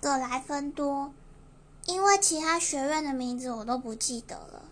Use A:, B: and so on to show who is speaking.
A: 葛莱芬多，因为其他学院的名字我都不记得了。